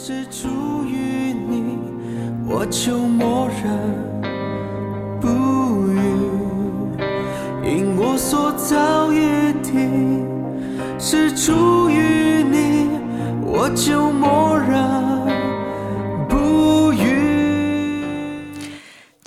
是出于你，我就默认不语，因我所造一地是出于你，我就默认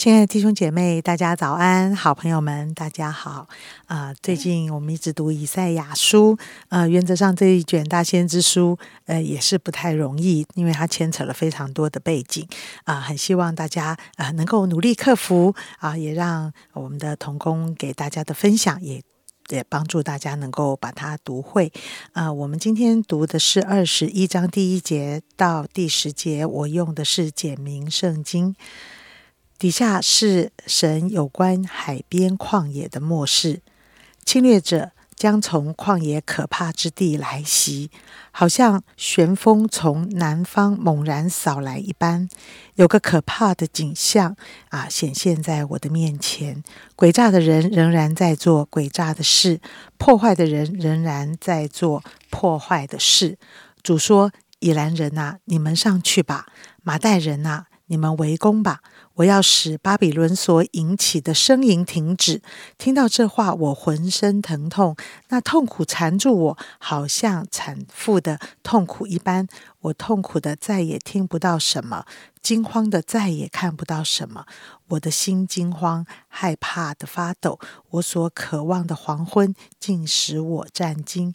亲爱的弟兄姐妹，大家早安！好朋友们，大家好。啊、最近我们一直读以赛亚书，呃，原则上这一卷大先知书，呃，也是不太容易，因为它牵扯了非常多的背景啊、很希望大家呃能够努力克服啊、也让我们的童工给大家的分享也。也帮助大家能够把它读会。呃，我们今天读的是二十一章第一节到第十节，我用的是简明圣经。底下是神有关海边旷野的末世，侵略者将从旷野可怕之地来袭，好像旋风从南方猛然扫来一般。有个可怕的景象啊，显现在我的面前。诡诈的人仍然在做诡诈的事，破坏的人仍然在做破坏的事。主说：“以兰人呐、你们上去吧；马代人呐、你们围攻吧。我要使巴比伦所引起的呻吟停止。听到这话，我浑身疼痛，那痛苦缠住我，好像产妇的痛苦一般。我痛苦的再也听不到什么，惊慌的再也看不到什么。我的心惊慌，害怕的发抖。我所渴望的黄昏，竟使我战惊。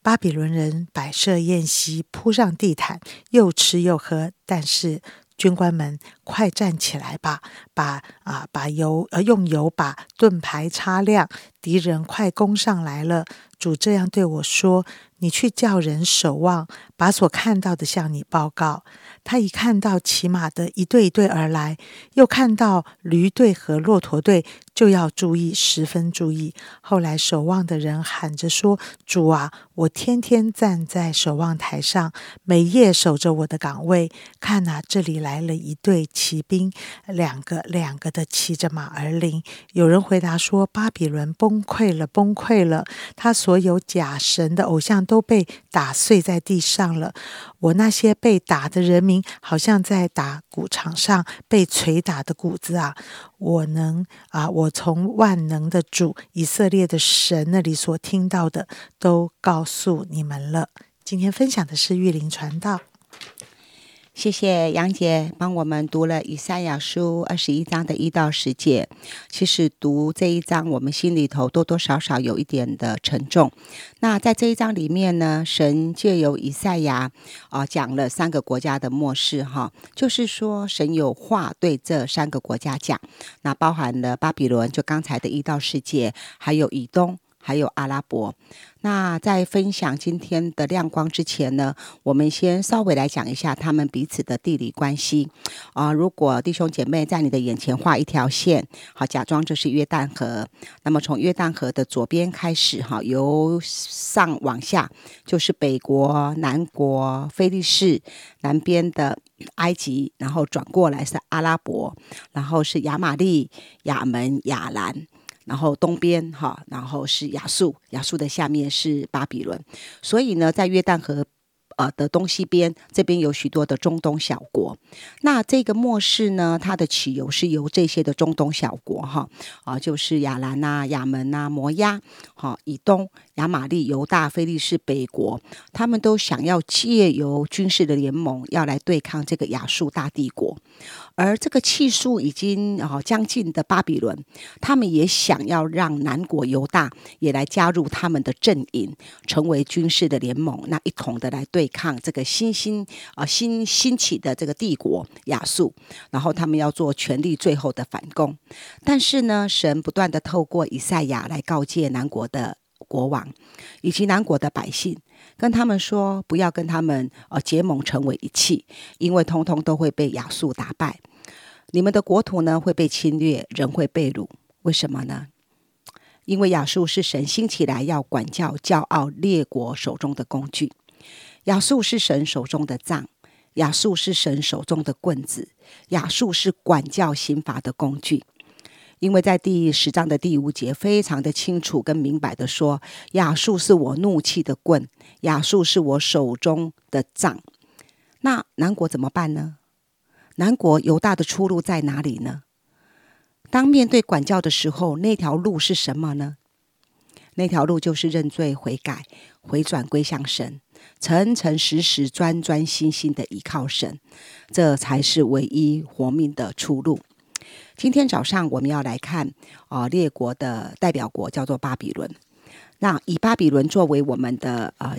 巴比伦人摆设宴席，铺上地毯，又吃又喝。但是军官们，快站起来吧！把啊，把油呃，用油把盾牌擦亮。敌人快攻上来了。主这样对我说：“你去叫人守望，把所看到的向你报告。”他一看到骑马的一队一队而来，又看到驴队和骆驼队，就要注意，十分注意。后来守望的人喊着说：“主啊，我天天站在守望台上，每夜守着我的岗位。看呐、这里来了一队骑兵，两个两个的骑着马而临。有人回答说：巴比伦崩溃了，崩溃了！他所有假神的偶像都被打碎在地上了。我那些被打的人民，好像在打谷场上被捶打的谷子啊！我能啊，我从万能的主以色列的神那里所听到的，都告诉你们了。今天分享的是玉林传道。谢谢杨姐帮我们读了以赛亚书二十一章的一到十节。其实读这一章，我们心里头多多少少有一点的沉重。那在这一章里面呢，神借由以赛亚啊、讲了三个国家的末世哈，就是说神有话对这三个国家讲，那包含了巴比伦，就刚才的一到十节，还有以东。还有阿拉伯。那在分享今天的亮光之前呢，我们先稍微来讲一下他们彼此的地理关系啊、如果弟兄姐妹在你的眼前画一条线，好，假装这是约旦河，那么从约旦河的左边开始，哈，由上往下就是北国、南国、菲利士，南边的埃及，然后转过来是阿拉伯，然后是亚玛利、亚门、亚兰。然后东边哈，然后是亚述，亚述的下面是巴比伦，所以呢，在约旦河。呃的东西边这边有许多的中东小国，那这个末世呢，它的起由是由这些的中东小国哈啊、就是亚兰呐、亚门呐、摩押，哈、以东、亚玛利、犹大、菲利士、北国，他们都想要借由军事的联盟，要来对抗这个亚述大帝国。而这个气数已经啊、将近的巴比伦，他们也想要让南国犹大也来加入他们的阵营，成为军事的联盟，那一同的来对抗这个新兴啊、新兴起的这个帝国亚述，然后他们要做全力最后的反攻。但是呢，神不断的透过以赛亚来告诫南国的国王以及南国的百姓，跟他们说，不要跟他们呃结盟成为一气，因为通通都会被亚述打败。你们的国土呢会被侵略，人会被掳。为什么呢？因为亚述是神兴起来要管教骄傲列国手中的工具，亚述是神手中的杖，亚述是神手中的棍子，亚述是管教刑罚的工具。因为在第十章的第五节，非常的清楚跟明白的说，亚述是我怒气的棍，亚述是我手中的杖。那南国怎么办呢？南国犹大的出路在哪里呢？当面对管教的时候，那条路是什么呢？那条路就是认罪悔改，回转归向神，诚诚实实、专专心心的依靠神，这才是唯一活命的出路。今天早上我们要来看啊，列国的代表国叫做巴比伦。那以巴比伦作为我们的呃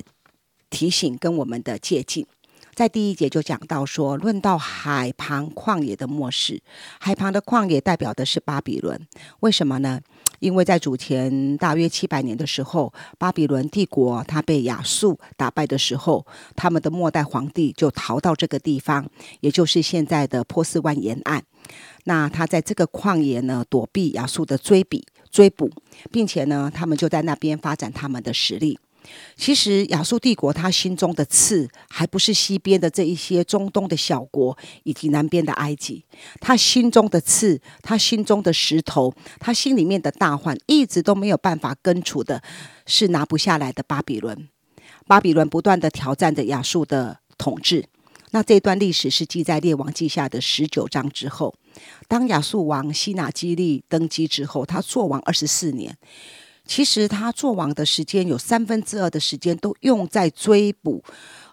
提醒跟我们的借鉴。在第一节就讲到说，论到海旁旷野的末世，海旁的旷野代表的是巴比伦。为什么呢？因为在主前大约七百年的时候，巴比伦帝国它被亚述打败的时候，他们的末代皇帝就逃到这个地方，也就是现在的波斯湾沿岸。那他在这个旷野呢，躲避亚述的追比追捕，并且呢，他们就在那边发展他们的实力。其实亚述帝国他心中的刺，还不是西边的这一些中东的小国，以及南边的埃及。他心中的刺，他心中的石头，他心里面的大患，一直都没有办法根除的，是拿不下来的巴比伦。巴比伦不断的挑战着亚述的统治。那这段历史是记在列王记下的十九章之后。当亚述王西拿基利登基之后，他做王二十四年。其实他做王的时间有三分之二的时间都用在追捕，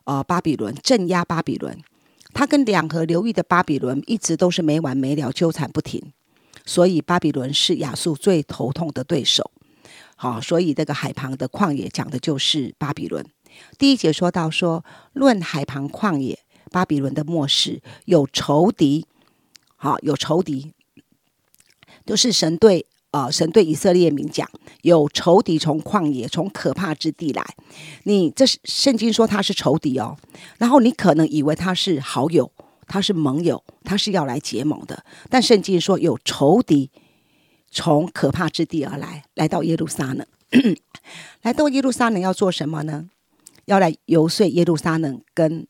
呃，巴比伦镇压巴比伦。他跟两河流域的巴比伦一直都是没完没了纠缠不停，所以巴比伦是亚述最头痛的对手。好，所以这个海旁的旷野讲的就是巴比伦。第一节说到说，论海旁旷野，巴比伦的末世有仇敌，好有仇敌，都是神对。啊！神对以色列民讲：“有仇敌从旷野、从可怕之地来。你这是圣经说他是仇敌哦。然后你可能以为他是好友，他是盟友，他是要来结盟的。但圣经说有仇敌从可怕之地而来，来到耶路撒冷。来到耶路撒冷要做什么呢？要来游说耶路撒冷跟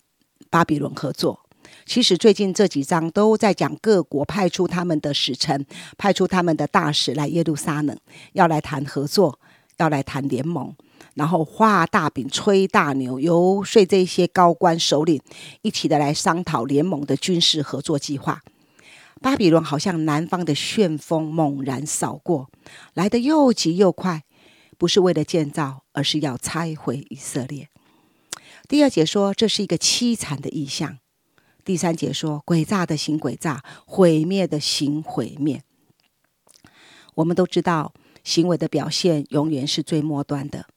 巴比伦合作。”其实最近这几章都在讲各国派出他们的使臣，派出他们的大使来耶路撒冷，要来谈合作，要来谈联盟，然后画大饼、吹大牛，游说这些高官首领一起的来商讨联盟的军事合作计划。巴比伦好像南方的旋风猛然扫过来的又急又快，不是为了建造，而是要拆毁以色列。第二节说，这是一个凄惨的意象。第三节说：“诡诈的行诡诈，毁灭的行毁灭。”我们都知道，行为的表现永远是最末端的。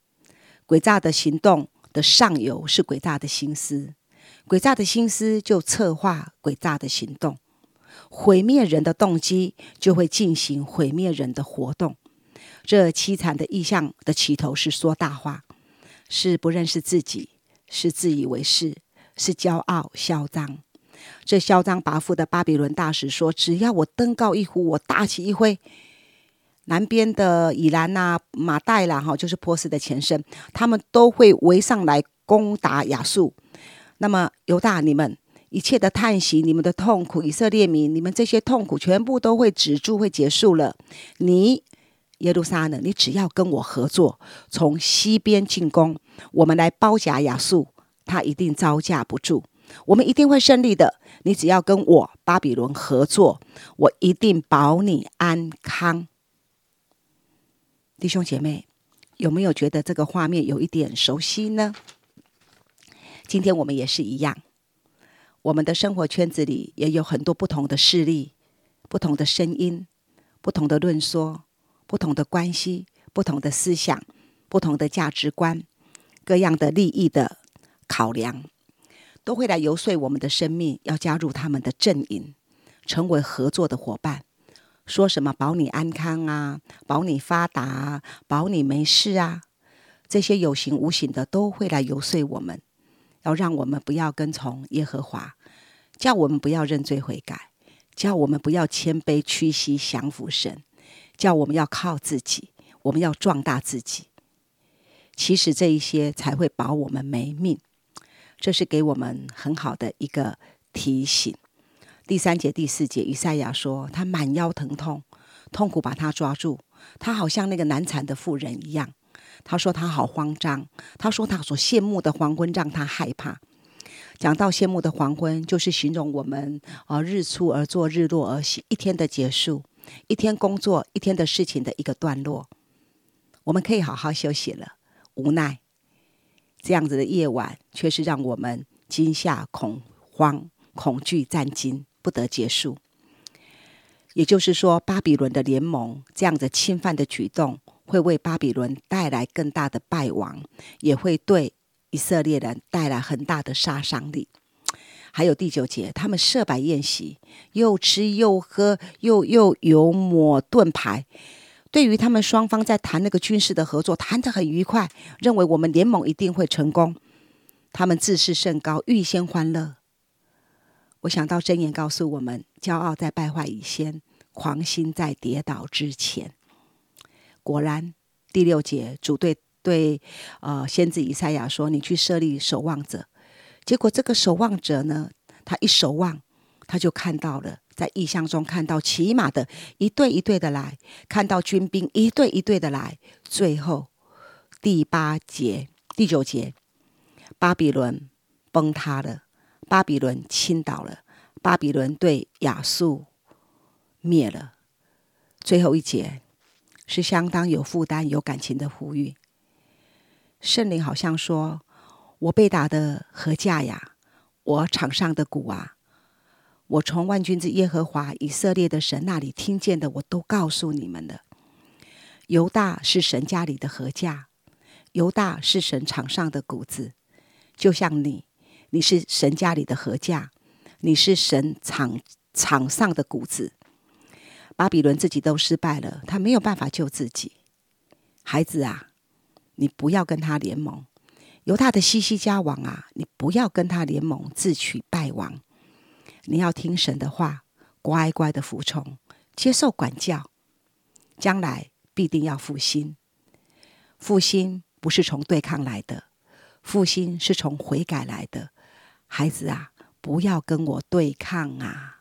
诡诈的行动的上游是诡诈的心思，诡诈的心思就策划诡诈的行动，毁灭人的动机就会进行毁灭人的活动。这凄惨的意象的起头是说大话，是不认识自己，是自以为是，是骄傲嚣张。这嚣张跋扈的巴比伦大使说：“只要我登高一呼，我大旗一挥，南边的以兰呐、马代啦，哈，就是波斯的前身，他们都会围上来攻打亚述。那么犹大，你们一切的叹息、你们的痛苦，以色列民，你们这些痛苦全部都会止住，会结束了。你耶路撒冷，你只要跟我合作，从西边进攻，我们来包夹亚述，他一定招架不住。”我们一定会胜利的。你只要跟我巴比伦合作，我一定保你安康。弟兄姐妹，有没有觉得这个画面有一点熟悉呢？今天我们也是一样，我们的生活圈子里也有很多不同的势力、不同的声音、不同的论说、不同的关系、不同的思想、不同的价值观、各样的利益的考量。都会来游说我们的生命，要加入他们的阵营，成为合作的伙伴。说什么保你安康啊，保你发达啊，保你没事啊，这些有形无形的都会来游说我们，要让我们不要跟从耶和华，叫我们不要认罪悔改，叫我们不要谦卑屈膝降服神，叫我们要靠自己，我们要壮大自己。其实这一些才会保我们没命。这是给我们很好的一个提醒。第三节、第四节，以赛亚说他满腰疼痛，痛苦把他抓住，他好像那个难产的妇人一样。他说他好慌张，他说他所羡慕的黄昏让他害怕。讲到谢幕的黄昏，就是形容我们啊日出而作，日落而息，一天的结束，一天工作，一天的事情的一个段落。我们可以好好休息了。无奈，这样子的夜晚，却是让我们惊吓、恐慌、恐惧、战惊，不得结束。也就是说，巴比伦的联盟这样子侵犯的举动，会为巴比伦带来更大的败亡，也会对。以色列人带来很大的杀伤力。还有第九节，他们设摆宴席，又吃又喝，又又有抹盾牌。对于他们双方在谈那个军事的合作，谈得很愉快，认为我们联盟一定会成功。他们自视甚高，预先欢乐。我想到箴言告诉我们：骄傲在败坏以先，狂心在跌倒之前。果然，第六节主对。对，呃，先知以赛亚说：“你去设立守望者。”结果这个守望者呢，他一守望，他就看到了，在异象中看到骑马的一队一队的来，看到军兵一队一队的来。最后第八节、第九节，巴比伦崩塌了，巴比伦倾倒了，巴比伦对亚述灭了。最后一节是相当有负担、有感情的呼吁。圣灵好像说：“我被打的何价呀？我场上的鼓啊！我从万军之耶和华以色列的神那里听见的，我都告诉你们了。犹大是神家里的何价？犹大是神场上的谷子，就像你，你是神家里的何价？你是神场场上的谷子。巴比伦自己都失败了，他没有办法救自己。孩子啊！”你不要跟他联盟，犹大的西西家王啊！你不要跟他联盟，自取败亡。你要听神的话，乖乖的服从，接受管教，将来必定要复兴。复兴不是从对抗来的，复兴是从悔改来的。孩子啊，不要跟我对抗啊！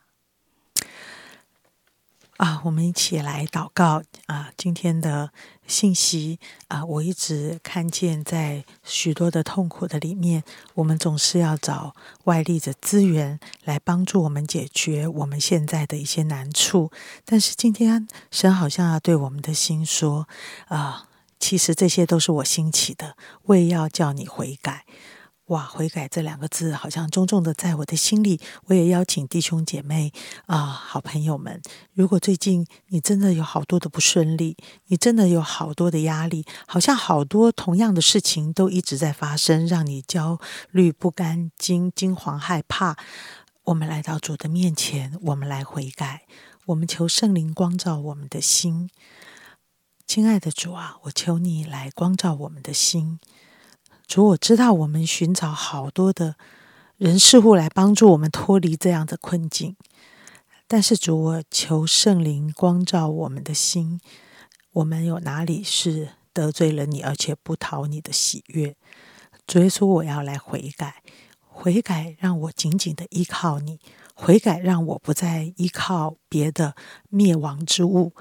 啊，我们一起来祷告啊！今天的信息啊，我一直看见在许多的痛苦的里面，我们总是要找外力的资源来帮助我们解决我们现在的一些难处。但是今天神好像要对我们的心说啊，其实这些都是我兴起的，为要叫你悔改。哇，悔改这两个字好像重重的在我的心里。我也邀请弟兄姐妹啊，好朋友们，如果最近你真的有好多的不顺利，你真的有好多的压力，好像好多同样的事情都一直在发生，让你焦虑不甘、惊惊惶害怕。我们来到主的面前，我们来悔改，我们求圣灵光照我们的心。亲爱的主啊，我求你来光照我们的心。主，我知道我们寻找好多的人事物来帮助我们脱离这样的困境，但是主，我求圣灵光照我们的心，我们有哪里是得罪了你，而且不讨你的喜悦？主耶稣，我要来悔改，悔改让我紧紧的依靠你，悔改让我不再依靠别的灭亡之物。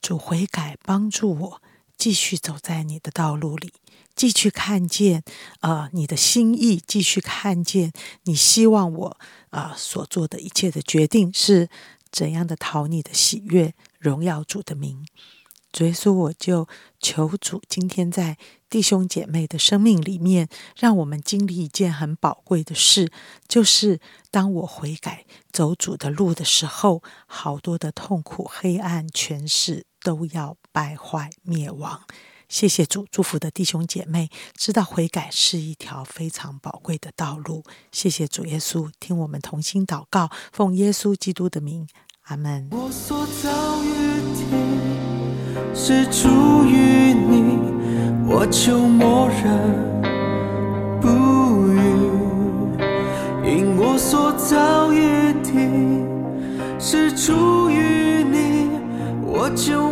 主，悔改帮助我继续走在你的道路里。继续看见，呃，你的心意；继续看见你希望我，呃，所做的一切的决定是怎样的讨你的喜悦，荣耀主的名。主耶稣，我就求主今天在弟兄姐妹的生命里面，让我们经历一件很宝贵的事，就是当我悔改走主的路的时候，好多的痛苦、黑暗、权势都要败坏、灭亡。谢谢主祝福的弟兄姐妹，知道悔改是一条非常宝贵的道路。谢谢主耶稣，听我们同心祷告，奉耶稣基督的名，阿门。我所遭遇的，是出于你，我就默认不语。因我所遭遇的，是出于你，我就。